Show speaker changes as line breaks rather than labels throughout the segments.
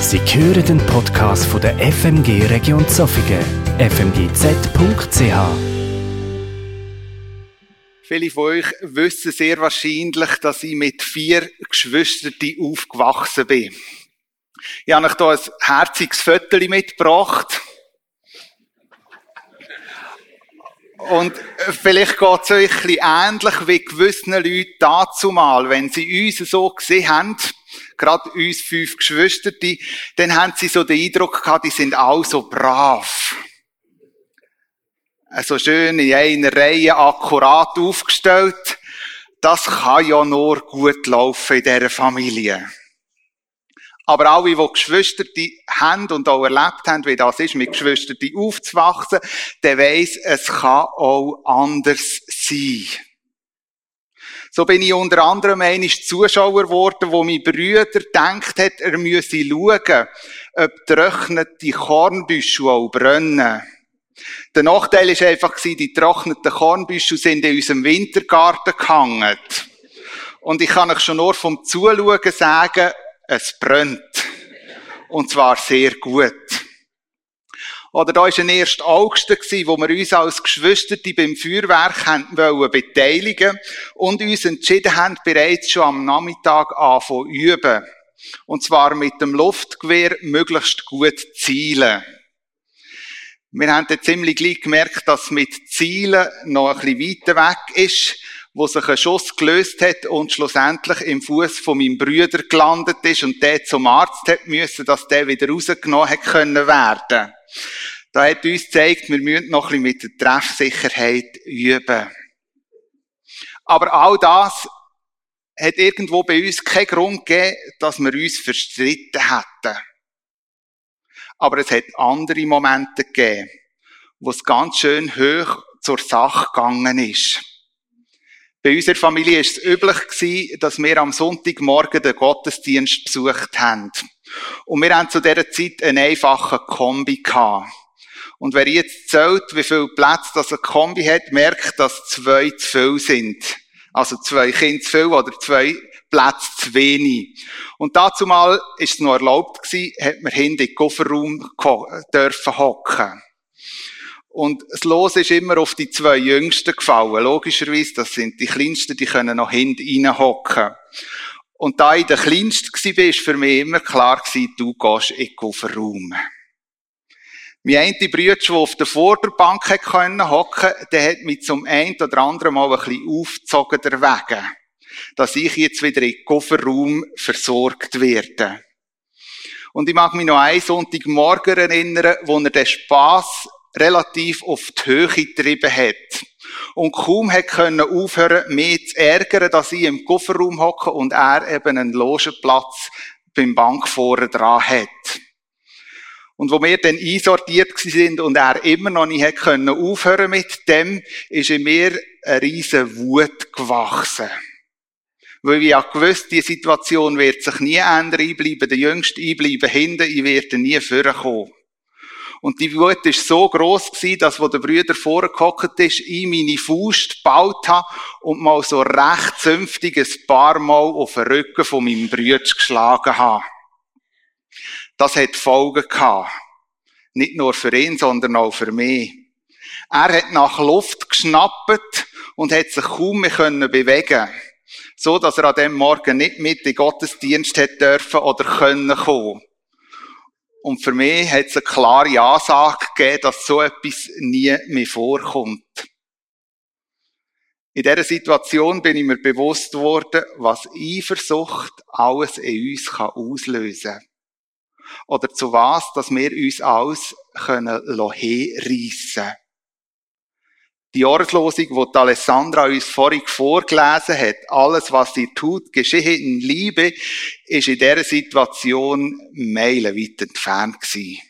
Sie hören den Podcast von der FMG Region Zofingen, fmgz.ch.
Viele von euch wissen sehr wahrscheinlich, dass ich mit vier Geschwistern aufgewachsen bin. Ich habe euch hier ein herziges Viertel mitgebracht. Und vielleicht geht es euch ein bisschen ähnlich wie gewissen Leuten dazu mal, wenn sie uns so gesehen haben, gerade uns fünf Geschwister, dann haben sie so den Eindruck gehabt, die sind auch so brav. So also schön in einer Reihe akkurat aufgestellt. Das kann ja nur gut laufen in dieser Familie. Aber alle, die Geschwister die haben und auch erlebt haben, wie das ist, mit Geschwistern aufzuwachsen, der weiss, es kann auch anders sein. So bin ich unter anderem einmal Zuschauer geworden, wo mein Brüder denkt hat, er müsse schauen, ob trocknete Kornbüschel auch brennen. Der Nachteil war einfach, die trockneten Kornbüschel sind in unserem Wintergarten gehangen. Und ich kann euch schon nur vom Zuschauen sagen, es brennt. Und zwar sehr gut. Oder da war ein 1. August, wo wir uns als Geschwister beim Feuerwerk wollen beteiligen und uns entschieden haben, bereits schon am Nachmittag anfangen üben. Und zwar mit dem Luftgewehr möglichst gut zielen. Wir haben dann ziemlich gleich gemerkt, dass mit Zielen noch ein bisschen weiter weg ist, wo sich ein Schuss gelöst hat und schlussendlich im Fuß von meinem Brüder gelandet ist und der zum Arzt hat müssen, dass der wieder rausgenommen hat können werden. Da hat uns gezeigt, wir müssen noch ein bisschen mit der Treffsicherheit üben. Aber all das hat irgendwo bei uns keinen Grund gegeben, dass wir uns verstritten hätten. Aber es hat andere Momente gegeben, wo es ganz schön hoch zur Sache gegangen ist. Bei unserer Familie war es üblich, dass wir am Sonntagmorgen den Gottesdienst besucht haben. Und wir haben zu dieser Zeit einen einfachen Kombi gehabt. Und wer jetzt zählt, wie viel Platz das ein Kombi hat, merkt, dass zwei zu viel sind. Also zwei Kinder zu viel oder zwei Plätze zu wenig. Und dazu mal ist es noch erlaubt gewesen, hat man hinten in den Kofferraum dürfen hocken. Und das Los ist immer auf die zwei Jüngsten gefallen. Logischerweise, das sind die Kleinsten, die können noch hinten reinhocken. Und da ich der Kleinste war, war für mich immer klar du gehst in den Kofferraum. Mein eine Bruder, der auf der Vorderbank hocken konnte, der hat mich zum einen oder anderen Mal ein bisschen aufgezogen der Wege, dass ich jetzt wieder in Kofferraum versorgt werde. Und ich mag mich noch einen Sonntagmorgen erinnern, wo er den Spass relativ auf die Höhe getrieben hat. Und kaum hat können aufhören, mich zu ärgern, dass ich im Kofferraum hocke und er eben einen Logenplatz beim Bank vorne dran hat. Und wo wir dann einsortiert sind und er immer noch nicht hat können aufhören mit dem, ist in mir eine riesen Wut gewachsen. Weil ich ja gewusst, die Situation wird sich nie ändern. Ich bleibe der Jüngste, ich bleibe hinten, ich werde nie vorkommen. Und die Wut ist so groß gewesen, dass, wo der Brüder vorgehockt ist, ich meine Faust gebaut habe und mal so recht zünftig ein paar Mal auf den Rücken von meinem Brüder geschlagen habe. Das hat Folgen gehabt. Nicht nur für ihn, sondern auch für mich. Er hat nach Luft geschnappt und hat sich kaum mehr können bewegen so dass er an dem Morgen nicht mit in Gottesdienst hätte dürfen oder können kommen. Und für mich hat es eine klare Ansage gegeben, dass so etwas nie mehr vorkommt. In dieser Situation bin ich mir bewusst worden, was Eifersucht alles in uns auslösen kann. Oder zu was, dass wir uns alles können herreissen können. Die Jahreslosung, die Alessandra uns vorhin vorgelesen hat, alles, was sie tut, geschehe in Liebe, ist in dieser Situation meilenweit entfernt gewesen.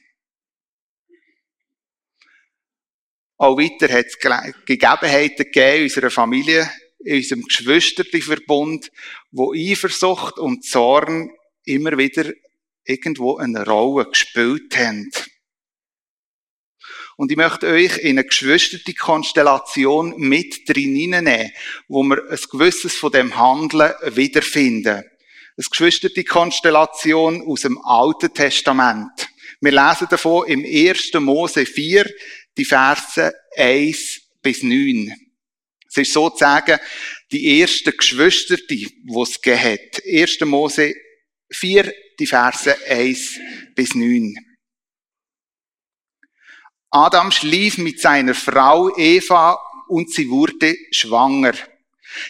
Auch weiter hat es Gegebenheiten gegeben in unserer Familie, in unserem Geschwisterverbund, wo Eifersucht und Zorn immer wieder irgendwo eine Rolle gespielt haben. Und ich möchte euch in eine geschwisterte Konstellation mit drin hineinnehmen, wo wir ein gewisses von dem Handeln wiederfinden. Eine geschwisterte Konstellation aus dem Alten Testament. Wir lesen davon im 1. Mose 4, die Verse 1 bis 9. Es ist sozusagen die erste Geschwister, die es gegeben hat. 1. Mose 4, die Verse 1 bis 9. Adam schlief mit seiner Frau Eva und sie wurde schwanger.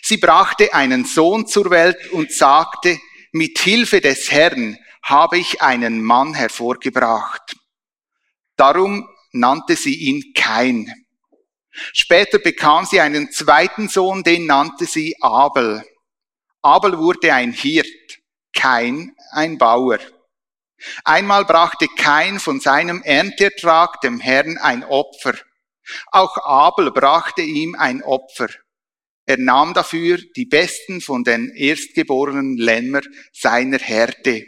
Sie brachte einen Sohn zur Welt und sagte, mit Hilfe des Herrn habe ich einen Mann hervorgebracht. Darum nannte sie ihn Kain. Später bekam sie einen zweiten Sohn, den nannte sie Abel. Abel wurde ein Hirt, Kain ein Bauer. Einmal brachte Kain von seinem Ernteertrag dem Herrn ein Opfer. Auch Abel brachte ihm ein Opfer. Er nahm dafür die besten von den erstgeborenen Lämmer seiner Herde.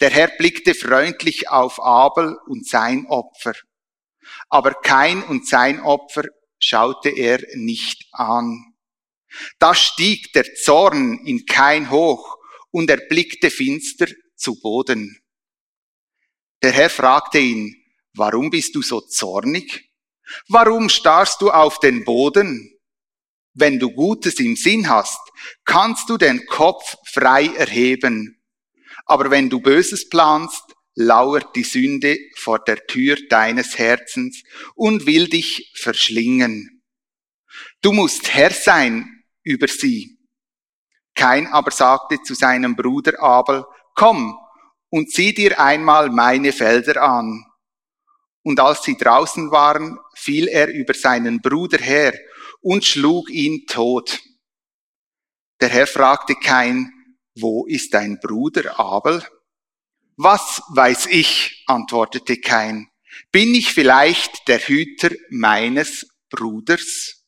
Der Herr blickte freundlich auf Abel und sein Opfer. Aber kein und sein Opfer schaute er nicht an. Da stieg der Zorn in kein hoch und er blickte finster zu Boden. Der Herr fragte ihn, warum bist du so zornig? Warum starrst du auf den Boden? Wenn du Gutes im Sinn hast, kannst du den Kopf frei erheben. Aber wenn du Böses planst, lauert die Sünde vor der Tür deines Herzens und will dich verschlingen. Du musst Herr sein über sie. Kein aber sagte zu seinem Bruder Abel, komm und sieh dir einmal meine Felder an. Und als sie draußen waren, fiel er über seinen Bruder her und schlug ihn tot. Der Herr fragte Kain, wo ist dein Bruder Abel? Was weiß ich, antwortete Kain. Bin ich vielleicht der Hüter meines Bruders?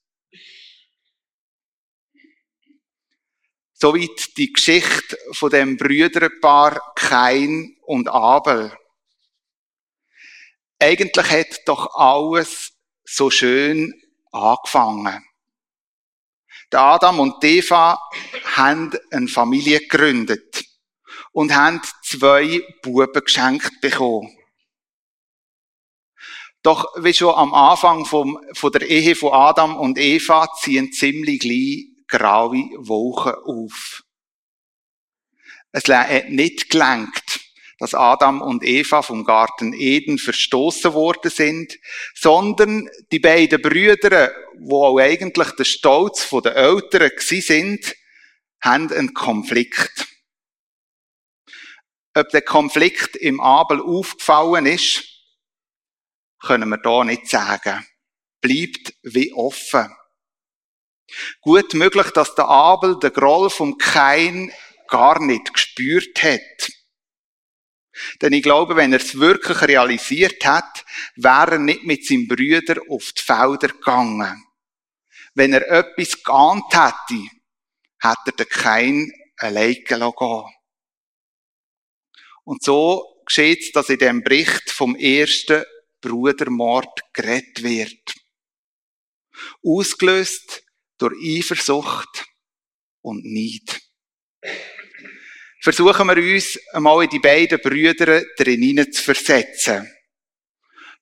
Soweit die Geschichte von dem Brüderpaar Kain und Abel. Eigentlich hat doch alles so schön angefangen. Der Adam und Eva haben eine Familie gegründet und haben zwei Buben geschenkt bekommen. Doch wie schon am Anfang vom, von der Ehe von Adam und Eva ziehen ziemlich gleich graue Wolken auf. Es hat nicht gelenkt, dass Adam und Eva vom Garten Eden verstoßen worden sind, sondern die beiden Brüder, wo auch eigentlich der Stolz der Eltern sind, haben einen Konflikt. Ob der Konflikt im Abel aufgefallen ist, können wir da nicht sagen. Bleibt wie offen. Gut möglich, dass der Abel den Groll vom Kain gar nicht gespürt hat. Denn ich glaube, wenn er es wirklich realisiert hat, wäre er nicht mit seinem Brüder auf die Felder gegangen. Wenn er etwas geahnt hätte, hätte er den Kain allein gehen Und so geschieht es, dass in dem Bericht vom ersten Brudermord geredet wird. Ausgelöst durch Eifersucht und Neid. Versuchen wir uns einmal in die beiden Brüder drin zu versetzen.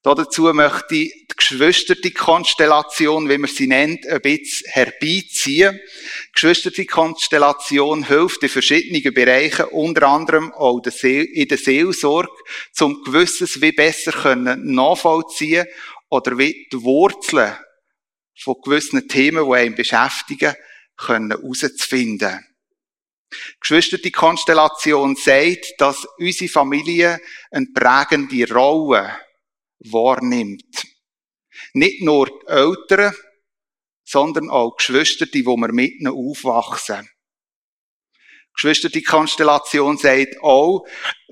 Dazu möchte ich die geschwisterte Konstellation, wie man sie nennt, ein bisschen herbeiziehen. Die geschwisterte Konstellation hilft in verschiedenen Bereichen, unter anderem auch in der Seelsorge, zum Gewisses wie besser nachvollziehen oder wie die Wurzeln von gewissen Themen, die einen beschäftigen, können herauszufinden. Geschwister, die Konstellation sagt, dass unsere Familie eine prägende Rolle wahrnimmt. Nicht nur die Eltern, sondern auch Geschwister, die wir mit ihnen aufwachsen. Geschwister, die Konstellation sagt auch,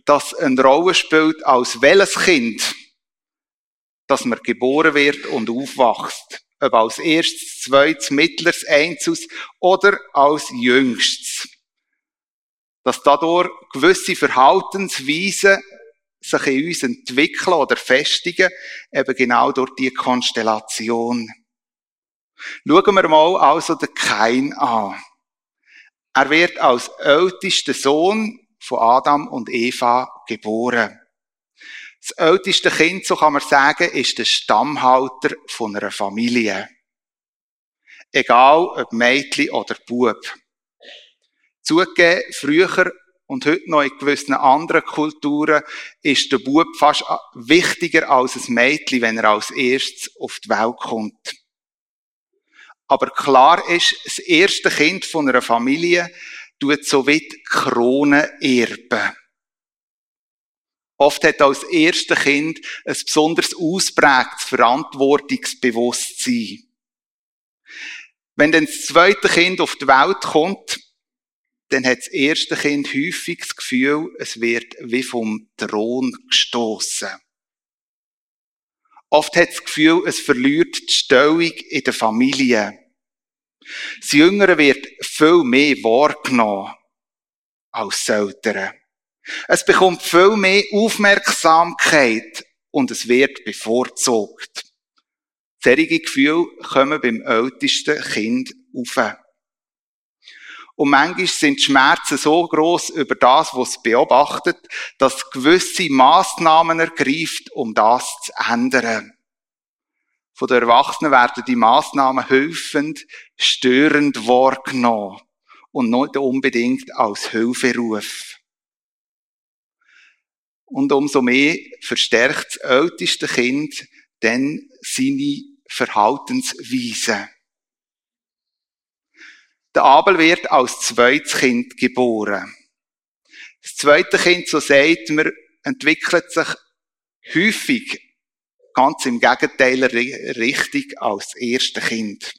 dass eine Rolle spielt, als welches Kind, dass man geboren wird und aufwachst ob als erstes, zweites, mittleres, einzus oder als jüngstes. Dass dadurch gewisse Verhaltensweisen sich in uns entwickeln oder festigen, eben genau durch die Konstellation. Schauen wir mal also den Kain an. Er wird als ältester Sohn von Adam und Eva geboren. Das älteste Kind, so kann man sagen, ist der Stammhalter von einer Familie. Egal ob Mädchen oder Bub. Zugegeben, früher und heute noch in gewissen anderen Kulturen ist der Bub fast wichtiger als ein Mädchen, wenn er als erstes auf die Welt kommt. Aber klar ist, das erste Kind von einer Familie tut so wie die Krone erben. Oft hat als erste Kind ein besonders ausprägtes Verantwortungsbewusstsein. Wenn dann das zweite Kind auf die Welt kommt, dann hat das erste Kind häufig das Gefühl, es wird wie vom Thron gestoßen. Oft hat das Gefühl, es verliert die Stellung in der Familie. Das Jüngere wird viel mehr wahrgenommen als das Ältere. Es bekommt viel mehr Aufmerksamkeit und es wird bevorzugt. Solche Gefühle kommen beim ältesten Kind auf. Und manchmal sind die Schmerzen so groß über das, was es beobachtet, dass gewisse Maßnahmen ergreift, um das zu ändern. Von den Erwachsenen werden die Maßnahmen hilfend, störend wahrgenommen und nicht unbedingt als Hilferuf. Und umso mehr verstärkt das älteste Kind dann seine Verhaltensweise. Der Abel wird als zweites Kind geboren. Das zweite Kind, so sagt man, entwickelt sich häufig ganz im Gegenteil richtig als das erste Kind.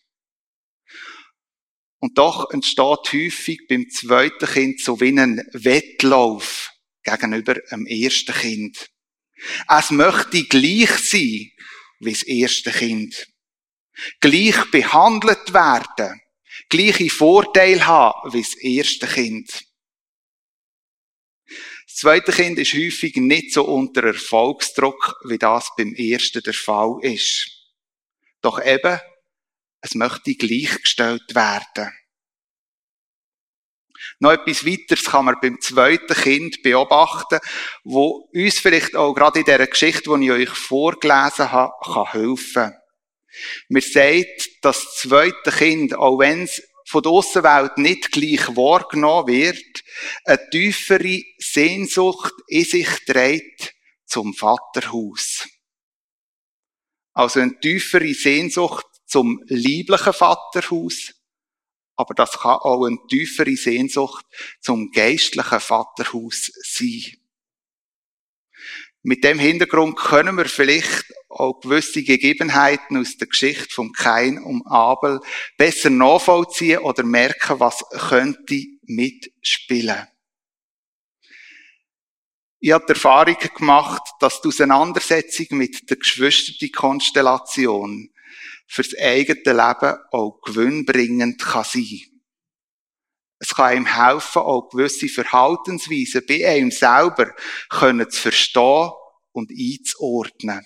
Und doch entsteht häufig beim zweiten Kind so wie ein Wettlauf gegenüber dem ersten Kind. Es möchte gleich sein wie das erste Kind. Gleich behandelt werden gleiche Vorteile haben wie das erste Kind. Das zweite Kind ist häufig nicht so unter Erfolgsdruck, wie das beim ersten der Fall ist. Doch eben, es möchte gleichgestellt werden. Noch etwas weiteres kann man beim zweiten Kind beobachten, wo uns vielleicht auch gerade in dieser Geschichte, die ich euch vorgelesen habe, kann helfen. Mir sagt, dass das zweite Kind, auch wenn es von der Aussenwelt nicht gleich wahrgenommen wird, eine tiefere Sehnsucht in sich trägt zum Vaterhaus. Also eine tiefere Sehnsucht zum lieblichen Vaterhaus, aber das kann auch eine tiefere Sehnsucht zum geistlichen Vaterhaus sein. Mit dem Hintergrund können wir vielleicht auch gewisse Gegebenheiten aus der Geschichte vom Kain und Abel besser nachvollziehen oder merken, was könnte mitspielen. Ich habe die Erfahrung gemacht, dass die Auseinandersetzung mit der Geschwisterkonstellation fürs eigene Leben auch gewinnbringend kann sein. Es kann ihm helfen, auch gewisse Verhaltensweisen bei einem selber können zu verstehen und einzuordnen.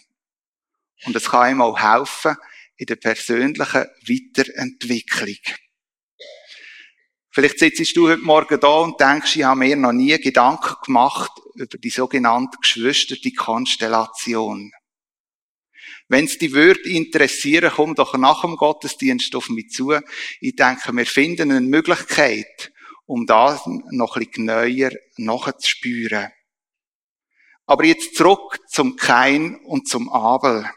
Und es kann ihm auch helfen in der persönlichen Weiterentwicklung. Vielleicht sitzt du heute Morgen da und denkst, ich habe mir noch nie Gedanken gemacht über die sogenannte geschwisterte Konstellation. Wenn es die würde interessieren, komm doch nach dem Gottesdienst auf mich zu. Ich denke, wir finden eine Möglichkeit, um das noch ein bisschen neuer nachzuspüren. Aber jetzt zurück zum Kain und zum Abel.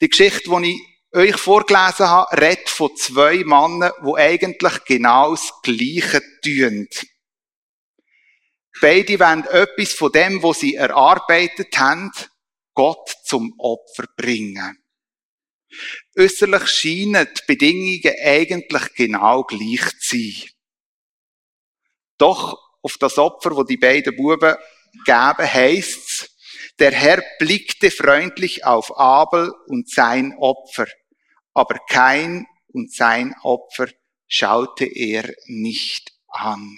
Die Geschichte, die ich euch vorgelesen habe, redet von zwei Männern, die eigentlich genau das Gleiche tun. Beide wollen etwas von dem, was sie erarbeitet haben, Gott zum Opfer bringen. Äußerlich scheinen die Bedingungen eigentlich genau gleich zu sein. Doch auf das Opfer, wo die beiden Buben geben, heißt's, der Herr blickte freundlich auf Abel und sein Opfer, aber kein und sein Opfer schaute er nicht an.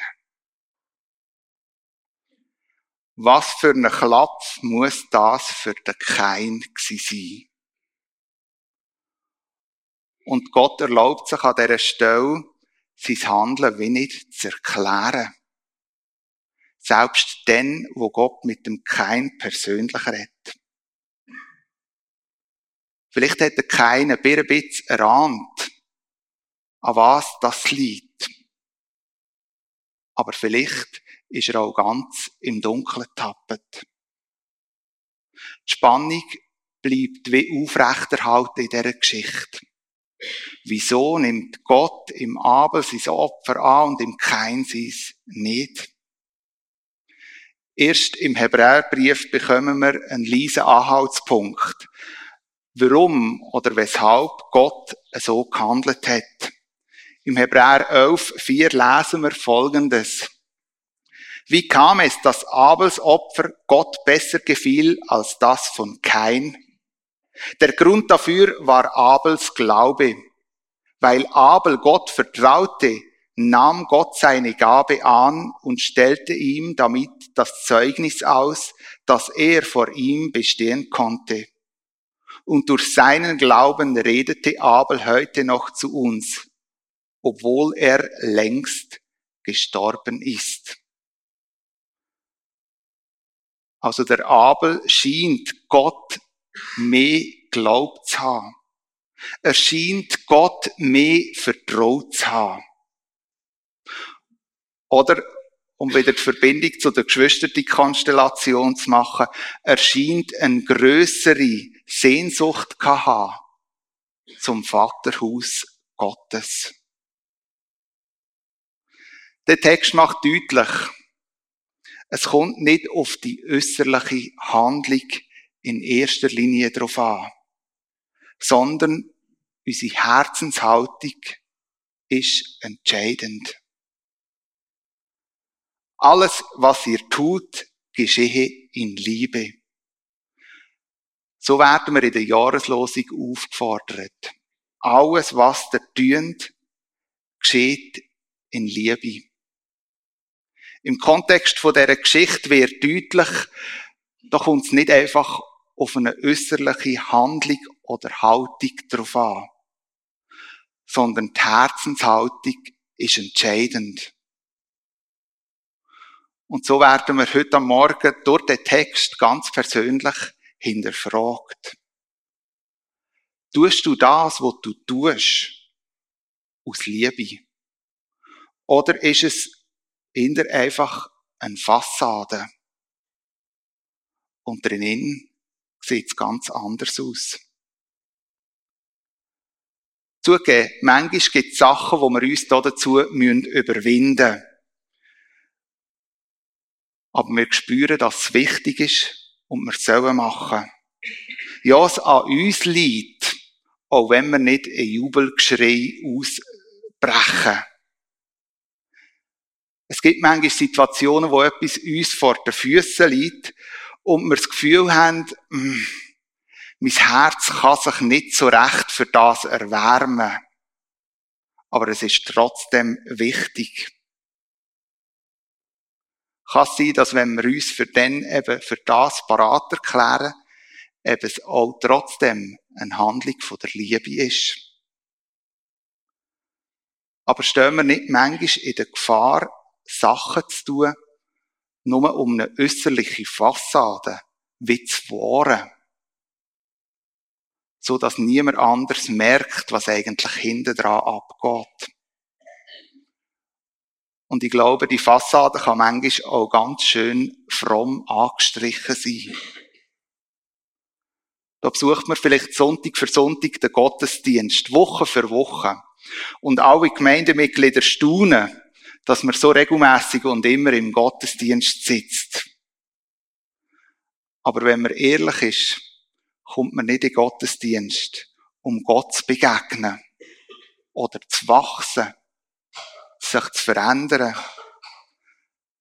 Was für ein Klapf muss das für den Kain sein? Und Gott erlaubt sich an dieser Stelle, sein Handeln wie nicht zu erklären. Selbst dann, wo Gott mit dem Kein persönlich redet. Vielleicht hat er keinen ein bisschen erahnt, an was das liegt. Aber vielleicht ist er auch ganz im Dunkeln tappet. Die Spannung bleibt wie aufrechterhalten in dieser Geschichte. Wieso nimmt Gott im Abel sein Opfer an und im Kein sein nicht? Erst im Hebräerbrief bekommen wir einen leisen Anhaltspunkt, warum oder weshalb Gott so gehandelt hat. Im Hebräer 11, 4 lesen wir Folgendes. Wie kam es, dass Abels Opfer Gott besser gefiel als das von Kain? Der Grund dafür war Abels Glaube. Weil Abel Gott vertraute, nahm Gott seine Gabe an und stellte ihm damit das Zeugnis aus, dass er vor ihm bestehen konnte. Und durch seinen Glauben redete Abel heute noch zu uns, obwohl er längst gestorben ist. Also der Abel scheint Gott mehr glaubt zu haben. Er scheint Gott mehr vertraut zu haben. Oder, um wieder die Verbindung zu der Geschwisterti-Konstellation zu machen, er scheint eine grössere Sehnsucht zu haben zum Vaterhaus Gottes. Der Text macht deutlich, es kommt nicht auf die äußerliche Handlung in erster Linie darauf an, sondern unsere Herzenshaltung ist entscheidend. Alles, was ihr tut, geschehe in Liebe. So werden wir in der Jahreslosung aufgefordert. Alles, was ihr tut, geschieht in Liebe. Im Kontext von dieser Geschichte wird deutlich, da kommt es nicht einfach auf eine äußerliche Handlung oder Haltung drauf an, sondern die Herzenshaltung ist entscheidend. Und so werden wir heute am Morgen durch den Text ganz persönlich hinterfragt. Tust du das, was du tust, aus Liebe? Oder ist es eher einfach eine Fassade? Und drinnen sieht es ganz anders aus. Zugegeben, manchmal gibt es Sachen, wo wir uns dazu überwinden müssen. Aber wir spüren, dass es wichtig ist und wir sollen machen. Ja, es an uns liegt, auch wenn wir nicht ein Jubelgeschrei ausbrechen. Es gibt manchmal Situationen, wo etwas uns vor den Füßen liegt und wir das Gefühl haben, mh, hm, mein Herz kann sich nicht so recht für das erwärmen. Aber es ist trotzdem wichtig. Kann sein, dass wenn wir uns für den eben für das parat erklären, eben es auch trotzdem eine Handlung von der Liebe ist. Aber stehen wir nicht manchmal in der Gefahr, Sachen zu tun, nur um eine äußerliche Fassade wie zu wahren so dass niemand anders merkt, was eigentlich hinten dran abgeht. Und ich glaube, die Fassade kann manchmal auch ganz schön fromm angestrichen sein. Da besucht man vielleicht Sonntag für Sonntag den Gottesdienst, Woche für Woche. Und alle Gemeindemitglieder staunen, dass man so regelmäßig und immer im Gottesdienst sitzt. Aber wenn man ehrlich ist, kommt man nicht in Gottesdienst, um Gott zu begegnen oder zu wachsen, sich zu verändern,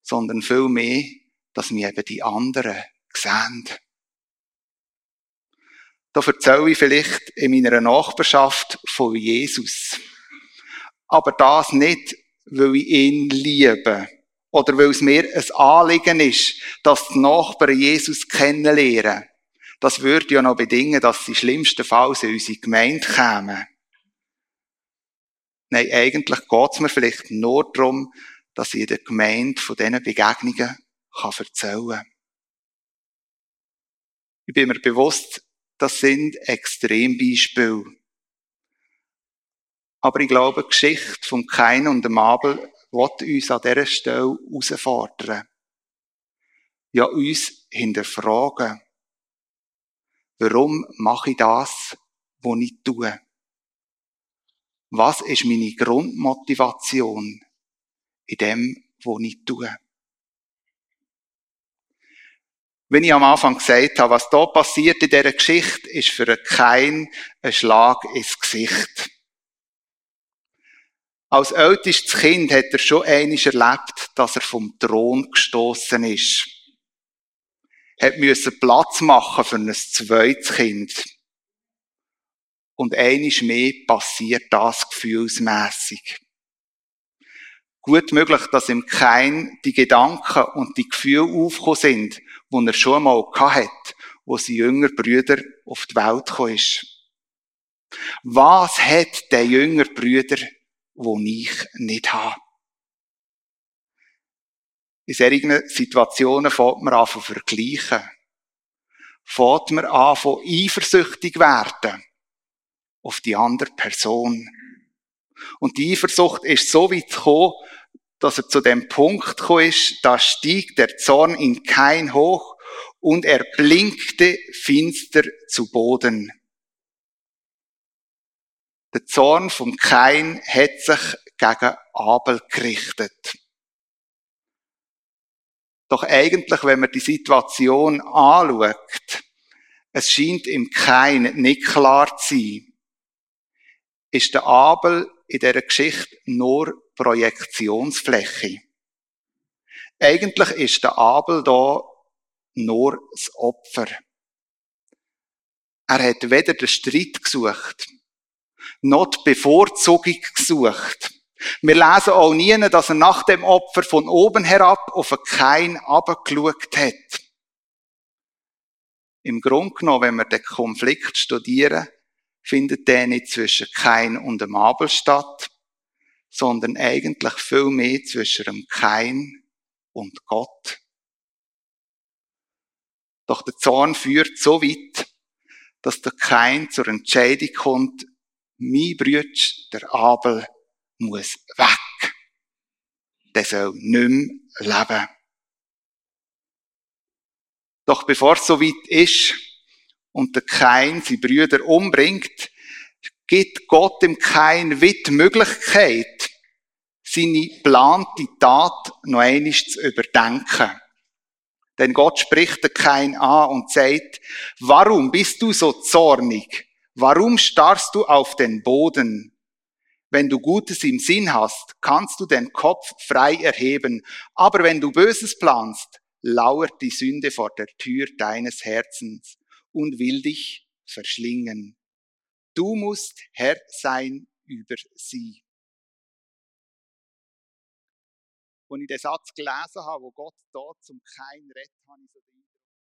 sondern vielmehr, dass wir eben die anderen sehen. Da erzähle ich vielleicht in meiner Nachbarschaft von Jesus. Aber das nicht, weil ich ihn liebe oder weil es mir ein Anliegen ist, dass die Nachbarn Jesus kennenlernen das würde ja noch bedingen, dass die schlimmsten Fälle in unsere Gemeinde kämen. Nein, eigentlich geht es mir vielleicht nur darum, dass ich der Gemeinde von diesen Begegnungen kann erzählen kann. Ich bin mir bewusst, das sind Extrembeispiele. Aber ich glaube, die Geschichte von Kain und dem Abel wird uns an dieser Stelle herausfordern. Ja, uns hinterfragen. Warum mache ich das, was ich tue? Was ist meine Grundmotivation in dem, was ich tue? Wenn ich am Anfang gesagt habe, was da passiert in dieser Geschichte, ist für kein ein Schlag ins Gesicht. Als ältestes Kind hat er schon einiges erlebt, dass er vom Thron gestoßen ist. Hat müssen Platz machen für ein zweites Kind. Und einiges mehr passiert das gefühlsmässig. Gut möglich, dass im Kein die Gedanken und die Gefühle aufgekommen sind, die er schon mal hat, wo sein jünger Brüder auf die Welt gekommen ist. Was hat der jünger Brüder, wo ich nicht habe? In solchen Situationen fängt man an zu vergleichen. Fängt man an von eifersüchtig werden auf die andere Person. Und die Eifersucht ist so weit gekommen, dass er zu dem Punkt gekommen ist, da stieg der Zorn in kein hoch und er blinkte finster zu Boden. Der Zorn vom Kain hat sich gegen Abel gerichtet. Doch eigentlich, wenn man die Situation anschaut, es scheint im Kain nicht klar zu sein, ist der Abel in dieser Geschichte nur Projektionsfläche. Eigentlich ist der Abel da nur das Opfer. Er hat weder den Streit gesucht, noch die Bevorzugung gesucht. Wir lesen auch nie, dass er nach dem Opfer von oben herab auf Kain abgeschaut hat. Im Grunde genommen, wenn wir den Konflikt studieren, findet der nicht zwischen Kain und dem Abel statt, sondern eigentlich viel mehr zwischen dem Kain und Gott. Doch der Zorn führt so weit, dass der Kain zur Entscheidung kommt, mein Brütsch, der Abel, muss weg. Der soll nicht mehr leben. Doch bevor es so weit ist und der Kain seine Brüder umbringt, gibt Gott dem Kain die Möglichkeit, seine geplante Tat noch einmal zu überdenken. Denn Gott spricht den Kain an und sagt, warum bist du so zornig? Warum starrst du auf den Boden? Wenn du Gutes im Sinn hast, kannst du den Kopf frei erheben. Aber wenn du Böses planst, lauert die Sünde vor der Tür deines Herzens und will dich verschlingen. Du musst Herr sein über sie. Als ich den Satz gelesen habe, wo Gott dort zum Kein redet, habe ich so